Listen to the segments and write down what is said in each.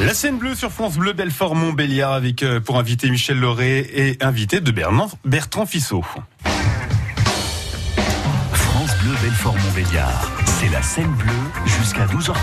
La scène bleue sur France Bleu Belfort Montbéliard avec euh, pour inviter Michel Loré et invité de Bertrand, Bertrand Fissot. France Bleu Belfort Montbéliard, c'est la scène bleue jusqu'à 12h30.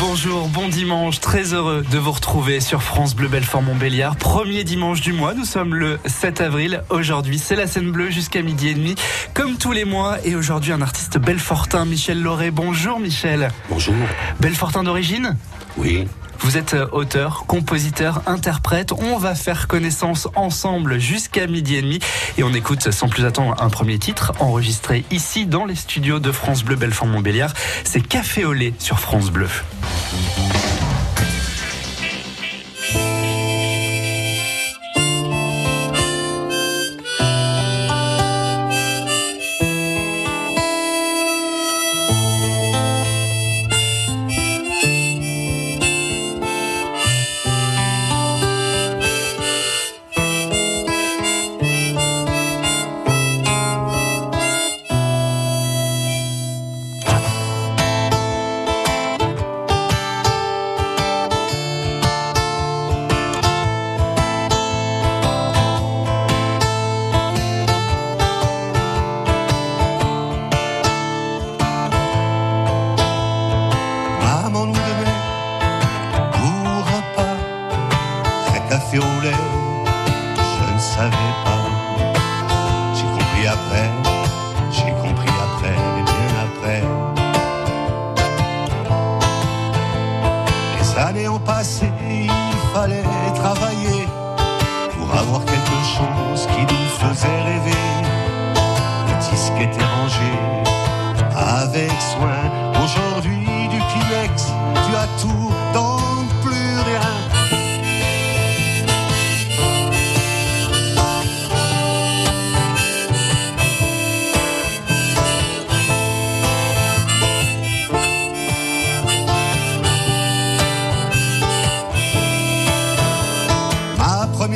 Bonjour, bon dimanche, très heureux de vous retrouver sur France Bleu Belfort Montbéliard. Premier dimanche du mois, nous sommes le 7 avril. Aujourd'hui, c'est la scène bleue jusqu'à midi et demi, comme tous les mois. Et aujourd'hui, un artiste belfortin, Michel Loré. Bonjour Michel. Bonjour. Belfortin d'origine? Oui. Vous êtes euh, auteur, compositeur, interprète. On va faire connaissance ensemble jusqu'à midi et demi. Et on écoute sans plus attendre un premier titre enregistré ici dans les studios de France Bleu Belfort Montbéliard. C'est Café au lait sur France Bleu. Café au lait. Je ne savais pas.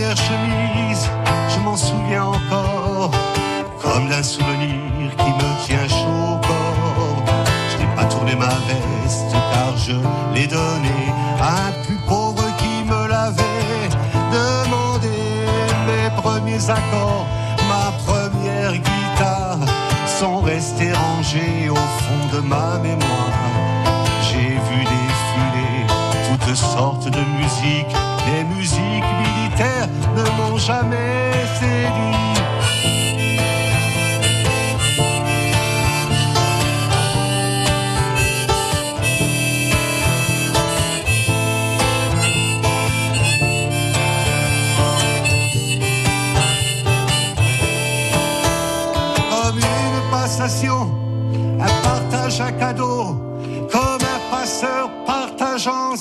Chemise, je m'en souviens encore, comme d'un souvenir qui me tient chaud au corps. Je n'ai pas tourné ma veste car je l'ai donnée à un plus pauvre qui me l'avait demandé. Mes premiers accords, ma première guitare sont restés rangés au fond de ma mémoire. J'ai vu défiler toutes sortes de musiques, les musiques ne m'ont jamais séduit. comme une passation, un partage à cadeau, comme un passeur partageant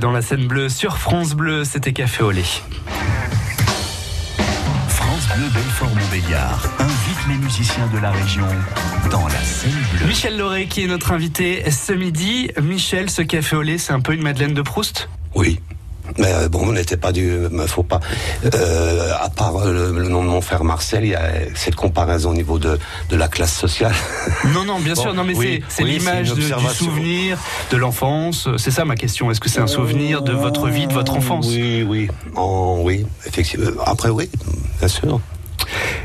Dans la scène bleue sur France Bleu, c'était Café au lait. France Bleu Belfort Montbéliard invite les musiciens de la région dans la scène bleue. Michel Loré qui est notre invité ce midi. Michel, ce café au lait, c'est un peu une Madeleine de Proust? Oui, Mais euh, bon, on n'était pas du. Mais faut pas. Euh, à part le, le nom de mon frère Marcel, il y a cette comparaison au niveau de, de la classe sociale. Non, non, bien Bon, sûr, non, mais oui, c'est oui, l'image du souvenir, de l'enfance. C'est ça ma question. Est-ce que c'est un souvenir de votre vie, de votre enfance? Oui, oui. En- oui, effectivement. Après, oui, bien sûr.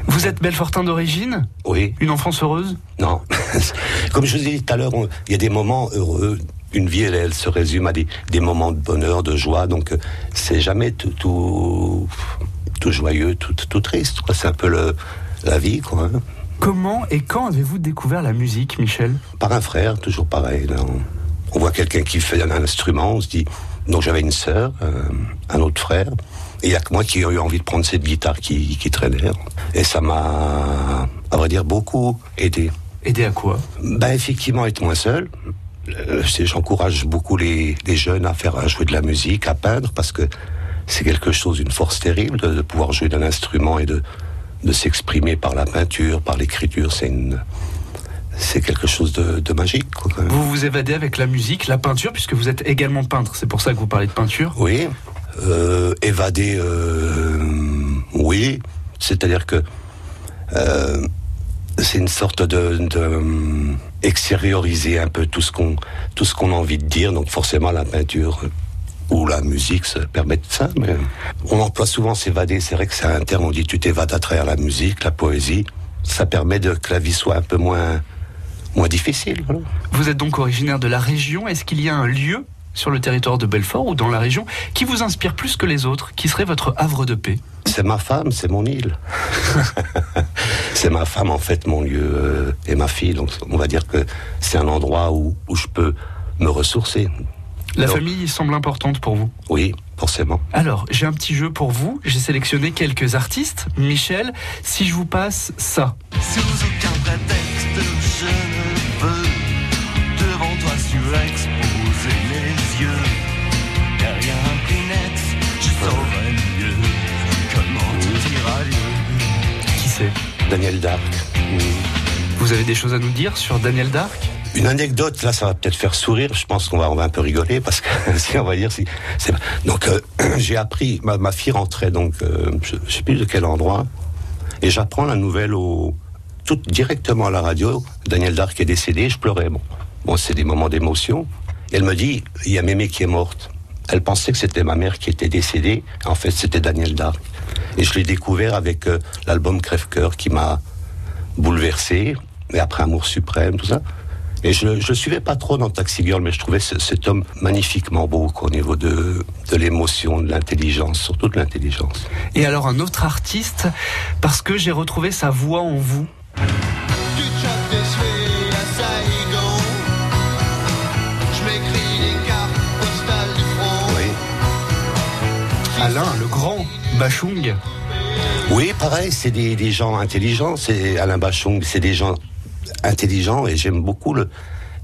Vous êtes Belfortin d'origine? Oui. Une enfance heureuse? Non. Comme je vous ai dit tout à l'heure, il y a des moments heureux. Une vie, elle, elle se résume à des, des moments de bonheur, de joie. Donc, euh, c'est jamais tout, tout, tout joyeux, tout, tout triste. C'est un peu le, la vie, quoi. hein. Comment et quand avez-vous découvert la musique, Michel? Par un frère, toujours pareil. là. on, on voit quelqu'un qui fait un instrument, on se dit. Donc, j'avais une sœur, euh, un autre frère. Et il y a que moi qui ai eu envie de prendre cette guitare qui, qui traînait. Et ça m'a, à vrai dire, beaucoup aidé. Aider à quoi? Ben effectivement, être moins seul. Euh, J'encourage beaucoup les, les jeunes à faire à jouer de la musique, à peindre, parce que c'est quelque chose, une force terrible de, de pouvoir jouer d'un instrument et de, de s'exprimer par la peinture, par l'écriture. C'est une, c'est quelque chose de, de magique. quoi, quand même. Vous vous évadez avec la musique, la peinture, puisque vous êtes également peintre. C'est pour ça que vous parlez de peinture. Oui, euh, évader, euh, oui. C'est-à-dire que euh, c'est une sorte de, de, extérioriser un peu tout ce qu'on tout ce qu'on a envie de dire. Donc forcément la peinture ou la musique ça permet de ça. Mais on emploie souvent s'évader. C'est vrai que c'est un terme. On dit tu t'évades à travers la musique, la poésie. Ça permet de que la vie soit un peu moins moins difficile. Vous êtes donc originaire de la région. Est-ce qu'il y a un lieu sur le territoire de Belfort ou dans la région qui vous inspire plus que les autres Qui serait votre havre de paix? C'est ma femme, c'est mon île. c'est ma femme, en fait, mon lieu euh, et ma fille. Donc, on va dire que c'est un endroit où, où je peux me ressourcer. La famille semble importante pour vous. Oui, forcément. Alors, j'ai un petit jeu pour vous. J'ai sélectionné quelques artistes. Michel, si je vous passe ça. Sous aucun prétexte, je ne veux devant toi Daniel Dark. Vous avez des choses à nous dire sur Daniel Dark Une anecdote, là, ça va peut-être faire sourire. Je pense qu'on va, on va un peu rigoler parce que si on va dire, si, c'est donc euh, j'ai appris. Ma, ma fille rentrait donc, euh, je, je sais plus de quel endroit, et j'apprends la nouvelle au tout directement à la radio. Daniel Dark est décédé. Je pleurais. Bon, bon, c'est des moments d'émotion. Et elle me dit, il y a Mémé qui est morte. Elle pensait que c'était ma mère qui était décédée. En fait, c'était Daniel Dark. Et je l'ai découvert avec euh, l'album Crève-cœur qui m'a bouleversé. Et après Amour suprême, tout ça. Et je ne suivais pas trop dans Taxi Girl, mais je trouvais ce- cet homme magnifiquement beau au niveau de, de l'émotion, de l'intelligence, surtout de l'intelligence. Et alors un autre artiste, parce que j'ai retrouvé sa voix en vous. Bachung. Oui, pareil, c'est des, gens intelligents. C'est Alain Bachung, c'est des gens intelligents et j'aime beaucoup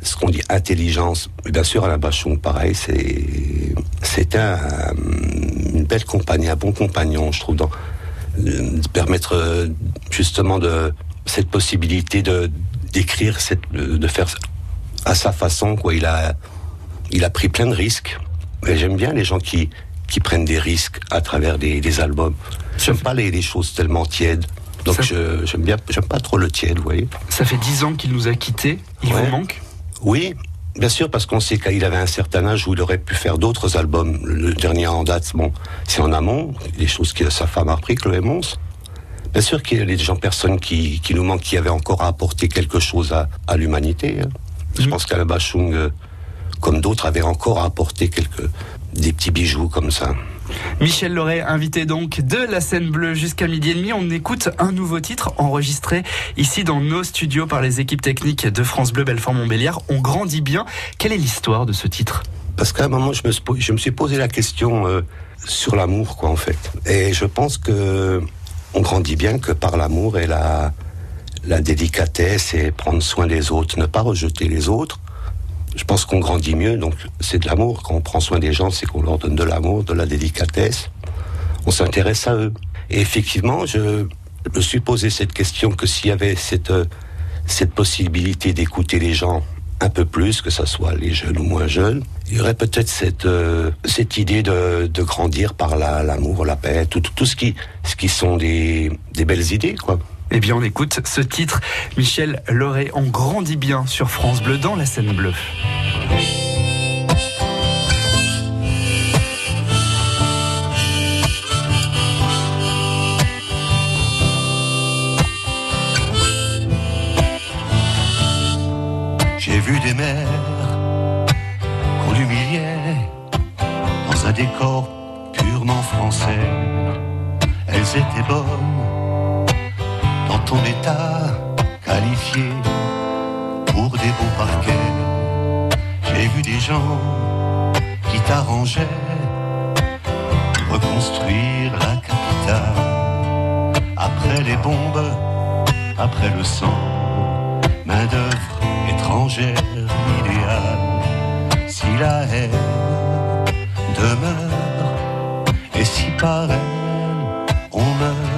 ce qu'on dit intelligence. Bien sûr, Alain Bachung, pareil, c'est c'est un, une belle compagnie, un bon compagnon, je trouve, dans, de permettre euh, justement de cette possibilité de d'écrire, de faire à sa façon. Quoi, il a il a pris plein de risques. Et j'aime bien les gens qui qui prennent des risques à travers des, des albums. J'aime pas les, les choses tellement tièdes. Donc je- j'aime bien, j'aime pas trop le tiède, vous voyez. Ça fait dix ans qu'il nous a quittés. Il Ouais. vous manque? Oui, bien sûr, parce qu'on sait qu'il avait un certain âge où il aurait pu faire d'autres albums. Le, dernier en date, bon, c'est en amont, les choses que sa femme a repris, Chloé Mons. Bien sûr qu'il y a des gens, personnes qui, qui nous manquent, qui avaient encore à apporter quelque chose à, à l'humanité. hein. Je Mhm. pense qu'Alain Bachung, euh, comme d'autres, avait encore à apporter quelques, des petits bijoux comme ça. Michel Loret, invité donc de la scène bleue jusqu'à midi et demi. On écoute un nouveau titre enregistré ici dans nos studios par les équipes techniques de France Bleu Belfort Montbéliard. On grandit bien. Quelle est l'histoire de ce titre? Parce qu'à un moment, je me, suis po- je me suis posé la question euh, sur l'amour, quoi, en fait. Et je pense que on grandit bien que par l'amour et la, la délicatesse et prendre soin des autres, ne pas rejeter les autres je pense qu'on grandit mieux, donc c'est de l'amour. Quand on prend soin des gens, c'est qu'on leur donne de l'amour, de la délicatesse. On s'intéresse à eux. Et effectivement, je me suis posé cette question que s'il y avait cette, euh, cette possibilité d'écouter les gens un peu plus, que ce soit les jeunes ou moins jeunes, il y aurait peut-être cette, euh, idée de, grandir par l'amour, la, paix, tout, tout, ce, qui, ce sont des, des belles idées, quoi. Eh bien, on écoute ce titre. Michel Lauré, on grandit bien sur France Bleu dans la scène bleue. J'ai vu des mers qui t'arrangeaient pour reconstruire la capitale. Après les bombes, après le sang, main-d'œuvre étrangère idéale. Si la haine demeure et si par elle on meurt.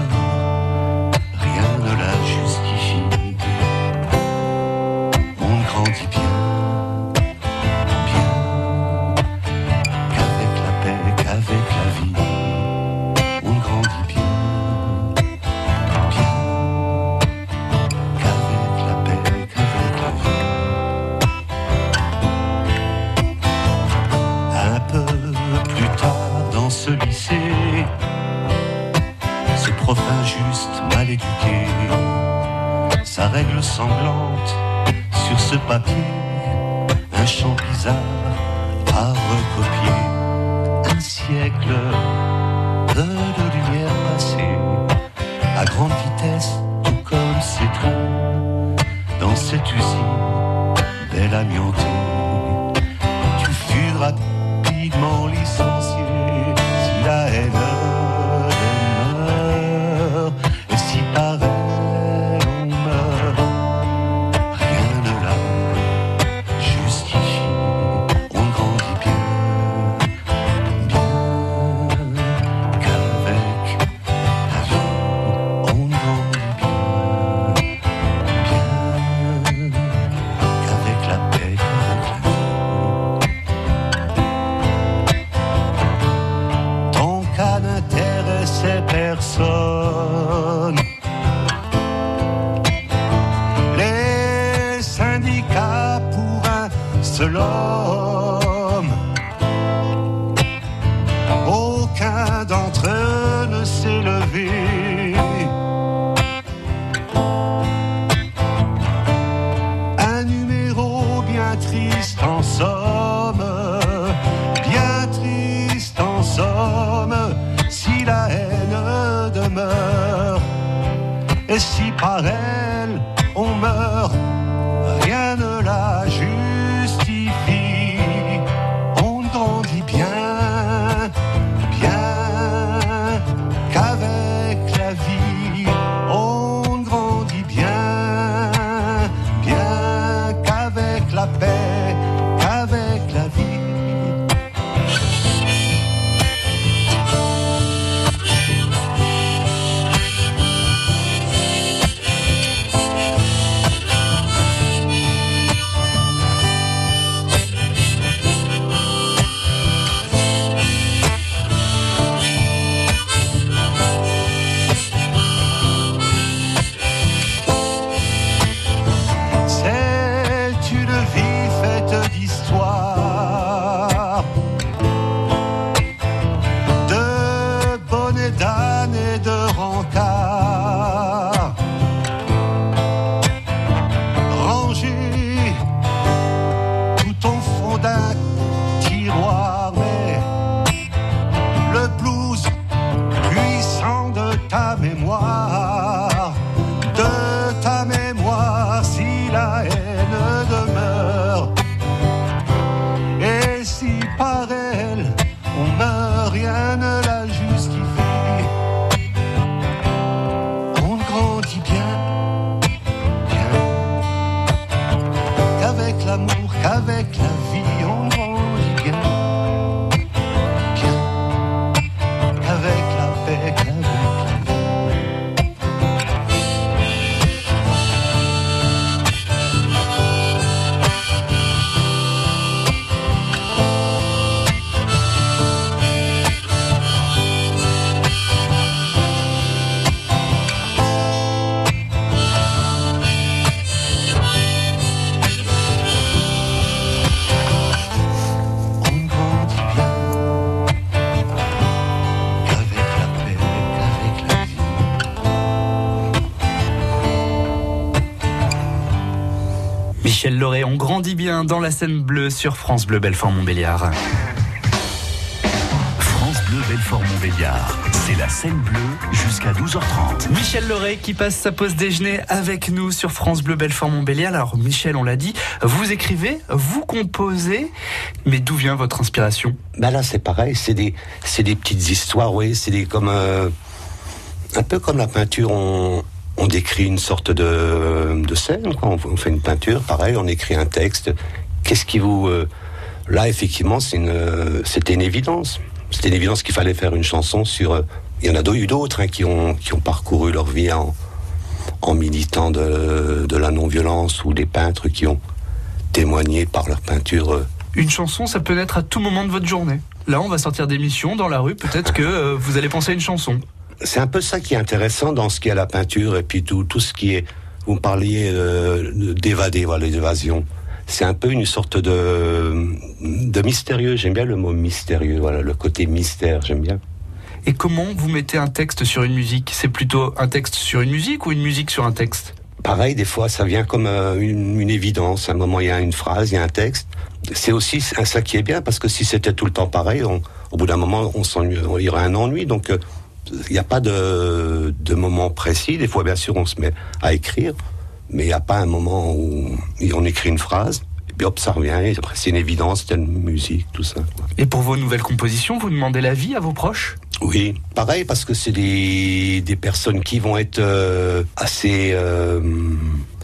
I'm your. love. Dans la scène bleue sur France Bleu Belfort-Montbéliard. France Bleu Belfort-Montbéliard. C'est la scène bleue jusqu'à 12h30. Michel Loré qui passe sa pause déjeuner avec nous sur France Bleu Belfort-Montbéliard. Alors Michel, on l'a dit, vous écrivez, vous composez, mais d'où vient votre inspiration? Ben là, c'est pareil, c'est des, c'est des petites histoires, oui, c'est des comme euh, un peu comme la peinture. On, on décrit une sorte de, de scène. On, fait une peinture, pareil, on écrit un texte. Qu'est-ce qui vous euh, là, effectivement, une, euh, c'était une évidence. C'était une évidence qu'il fallait faire une chanson sur. euh, il y en a eu d'autres hein, qui ont qui ont parcouru leur vie en en militant de, de la non-violence ou des peintres qui ont témoigné par leur peinture. Une chanson, ça peut naître à tout moment de votre journée. Là, on va sortir d'émission dans la rue, peut-être que vous allez penser à une chanson. C'est un peu ça qui est intéressant dans ce qui est la peinture et puis tout, tout ce qui est. Vous me parliez euh, d'évader, voilà, l'évasion. C'est un peu une sorte de, de mystérieux. J'aime bien le mot mystérieux, voilà, le côté mystère, j'aime bien. Et comment vous mettez un texte sur une musique? C'est plutôt un texte sur une musique ou une musique sur un texte? Pareil, des fois, ça vient comme euh, une, une évidence. À un moment, il y a une phrase, il y a un texte. C'est aussi ça qui est bien, parce que si c'était tout le temps pareil, on- au bout d'un moment, on il y aurait un ennui. Donc, euh, il n'y a pas de, de moment précis. Des fois, bien sûr, on se met à écrire, mais il n'y a pas un moment où on écrit une phrase, et puis hop, ça revient. Et après, c'est une évidence, telle musique, tout ça. quoi. Et pour vos nouvelles compositions, vous demandez l'avis à vos proches? Oui, pareil, parce que c'est des, des personnes qui vont être euh, assez euh,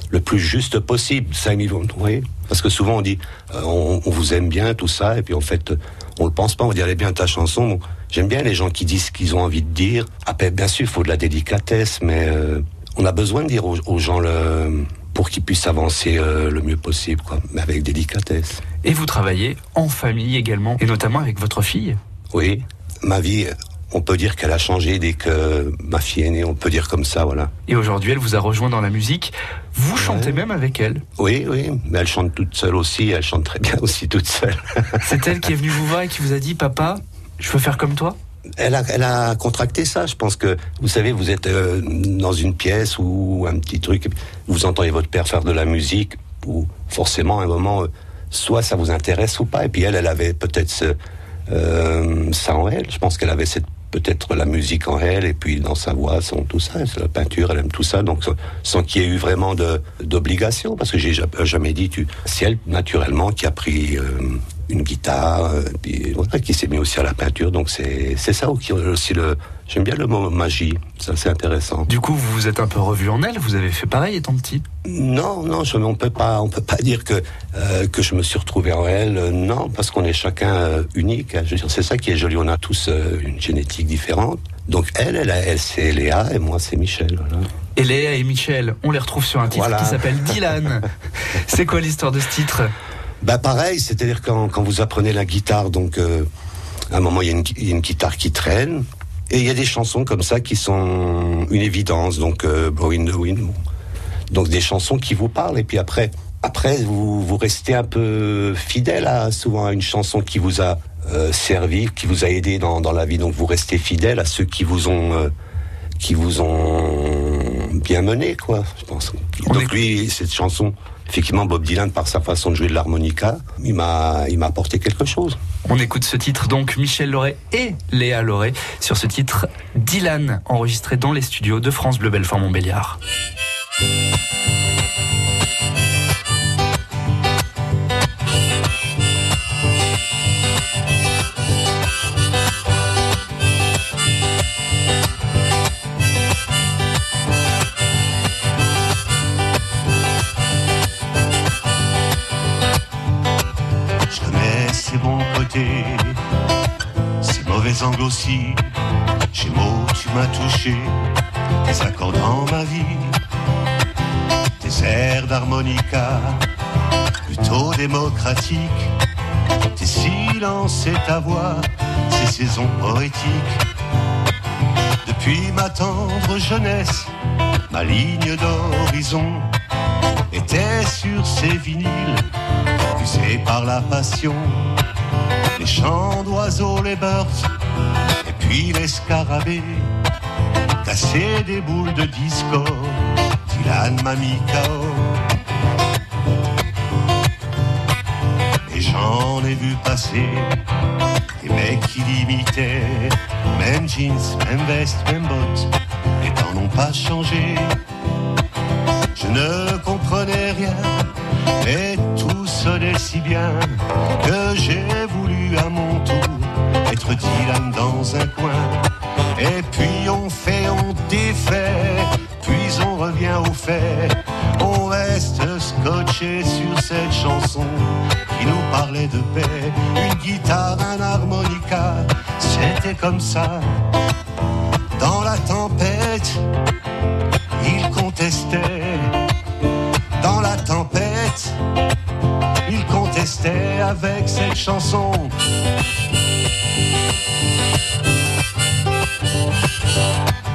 le plus juste possible. Ça, ils vont, oui. Parce que souvent on dit, euh, on, on vous aime bien, tout ça, et puis en fait, on le pense pas. On dit, elle est bien ta chanson. Bon, J'aime bien les gens qui disent ce qu'ils ont envie de dire. Après, bien sûr, il faut de la délicatesse, mais euh, on a besoin de dire aux, aux gens le pour qu'ils puissent avancer euh, le mieux possible, quoi, mais avec délicatesse. Et vous travaillez en famille également, et notamment avec votre fille? Oui, ma vie, on peut dire qu'elle a changé dès que ma fille est née, on peut dire comme ça, voilà. Et aujourd'hui, elle vous a rejoint dans la musique. Vous chantez même avec elle? Oui, oui, mais elle chante toute seule aussi, elle chante très bien aussi toute seule. C'est elle qui est venue vous voir et qui vous a dit Papa, je veux faire comme toi? Elle a, elle a contracté ça, je pense que, vous savez, vous êtes euh, dans une pièce ou un petit truc, vous entendez votre père faire de la musique, ou forcément, à un moment, euh, soit ça vous intéresse ou pas, et puis elle, elle avait peut-être euh, ça en elle, je pense qu'elle avait peut-être la musique en elle et puis dans sa voix son tout ça. La peinture elle aime tout ça. Donc sans- qu'il y ait eu vraiment d'obligation. Parce que j'ai ja- jamais dit tu c'est elle naturellement qui a pris une guitare euh, puis voilà, qui s'est mis aussi à la peinture donc c'est c'est ça qui aussi le j'aime bien le mot magie ça c'est intéressant Du coup, vous vous êtes un peu revu en elle, vous avez fait pareil étant petit? non, non, je, on peut pas, on peut pas dire que euh, que je me suis retrouvé en elle. euh, non, parce qu'on est chacun euh, unique. hein. Je veux dire, c'est ça qui est joli. On a tous une génétique différente. Donc elle, elle, elle, c'est Léa et moi c'est Michel. Voilà. Et Léa et Michel, on les retrouve sur un titre Voilà. qui s'appelle Dylan. C'est quoi l'histoire de ce titre? Bah pareil, c'est-à-dire quand, quand vous apprenez la guitare, donc euh, à un moment il y, a une, il y a une guitare qui traîne et il y a des chansons comme ça qui sont une évidence. Donc euh, Blowing the Wind, bon. donc des chansons qui vous parlent et puis après, après vous vous restez un peu fidèle à souvent à une chanson qui vous a euh, servi, qui vous a aidé dans, dans la vie. Donc vous restez fidèle à ceux qui vous ont euh, qui vous ont bien mené, quoi. Je pense. On Donc lui, cette chanson, effectivement, Bob Dylan, par sa façon de jouer de l'harmonica, il m'a, apporté quelque chose. On écoute ce titre donc Michel Loret et Léa Loret sur ce titre Dylan enregistré dans les studios de France Bleu Belfort Montbéliard. Aussi. Chez mots, tu m'as touché, tes accords dans ma vie, tes airs d'harmonica, plutôt démocratiques, tes silences et ta voix, ces saisons poétiques. Depuis ma tendre jeunesse, ma ligne d'horizon était sur ces vinyles poussés par la passion. Les chants d'oiseaux, les birds, et puis les scarabées, casser des boules de disco, Dylan m'a mis. Et j'en ai vu passer des mecs qui l'imitaient. Même jeans, même veste, même bottes. Les temps n'ont pas changé. Je ne comprenais rien. Et tout sonnait si bien que j'ai être Dylan dans un coin. Et puis on fait, on défait, puis on revient au fait. On reste scotché sur cette chanson qui nous parlait de paix. Une guitare, un harmonica, c'était comme ça. Dans la tempête, il contestait. Dans la tempête, il contestait avec cette chanson. The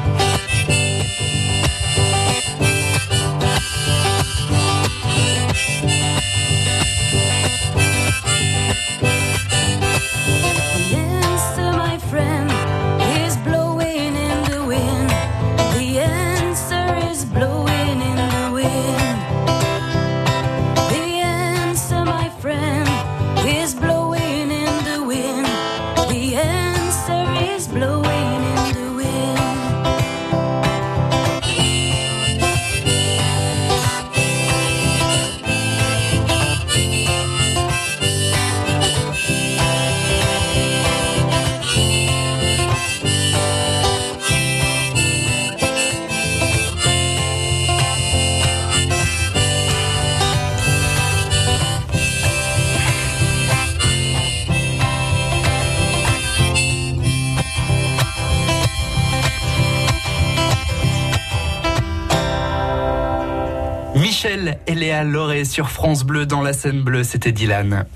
Loré sur France Bleu dans la scène bleue, c'était Dylan.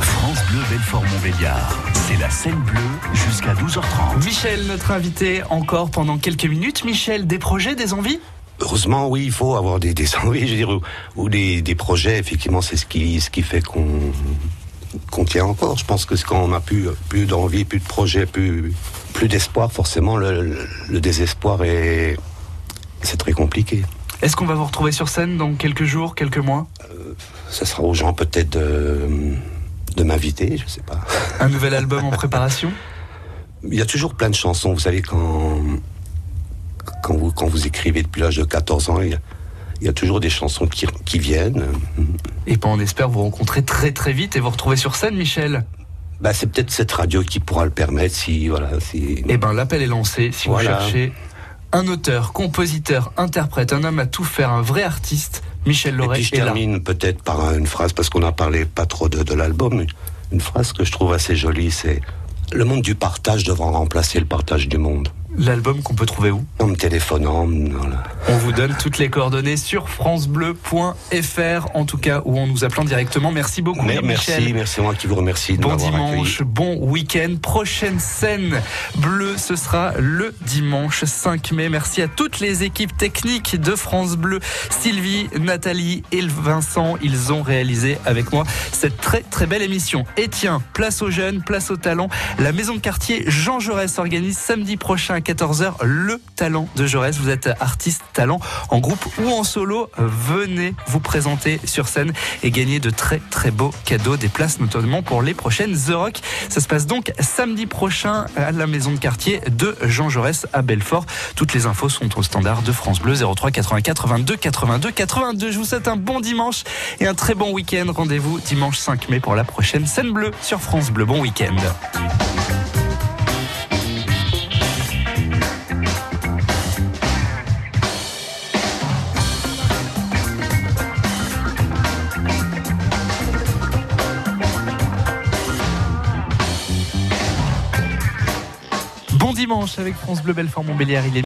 France Bleu Belfort-Montbéliard. C'est la scène bleue jusqu'à 12h30. Michel, notre invité, encore pendant quelques minutes. Michel, des projets, des envies? Heureusement, oui, il faut avoir des, des envies, je veux dire, ou, ou des, des projets. Effectivement, c'est ce qui, ce qui fait qu'on qu'on tient encore. Je pense que c'est quand on n'a plus, plus d'envie, plus de projets, plus, plus d'espoir, forcément, le, le- le désespoir est, c'est très compliqué. Est-ce qu'on va vous retrouver sur scène dans quelques jours, quelques mois? Ça sera aux gens peut-être de, de m'inviter, je sais pas. Un nouvel album en préparation? Il y a toujours plein de chansons. Vous savez, quand, quand, vous, quand vous écrivez depuis l'âge de 14 ans, il y a, il y a toujours des chansons qui, qui viennent. Et ben on espère vous rencontrer très très vite et vous retrouver sur scène, Michel. Bah, c'est peut-être cette radio qui pourra le permettre si, voilà, si. Eh ben l'appel est lancé. Si Voilà. vous cherchez un auteur, compositeur, interprète, un homme à tout faire, un vrai artiste, Michel Et Loret puis je termine peut-être par une phrase, parce qu'on a parlé pas trop de, de l'album, une phrase que je trouve assez jolie, c'est Le monde du partage devra remplacer le partage du monde. L'album qu'on peut trouver où En me téléphonant, voilà. On vous donne toutes les coordonnées sur francebleu.fr, en tout cas, ou en nous appelant directement. Merci beaucoup, Mais- Michel. merci, merci moi qui vous remercie de Bon dimanche, accueilli. bon week-end. Prochaine scène bleue, ce sera le dimanche 5 mai. Merci à toutes les équipes techniques de France Bleu. Sylvie, Nathalie et Vincent, ils ont réalisé avec moi cette très très belle émission. Et tiens, place aux jeunes, place aux talents. La maison de quartier Jean Jaurès organise samedi prochain 14h le talent de Jaurès. Vous êtes artiste talent en groupe ou en solo. Venez vous présenter sur scène et gagner de très très beaux cadeaux, des places notamment pour les prochaines The Rock. Ça se passe donc samedi prochain à la maison de quartier de Jean Jaurès à Belfort. Toutes les infos sont au standard de France Bleu 03 84 22 82 82. Je vous souhaite un bon dimanche et un très bon week-end. Rendez-vous dimanche 5 mai pour la prochaine scène bleue sur France Bleu. Bon week-end. Dimanche avec France Bleu Belfort Montbéliard. Il est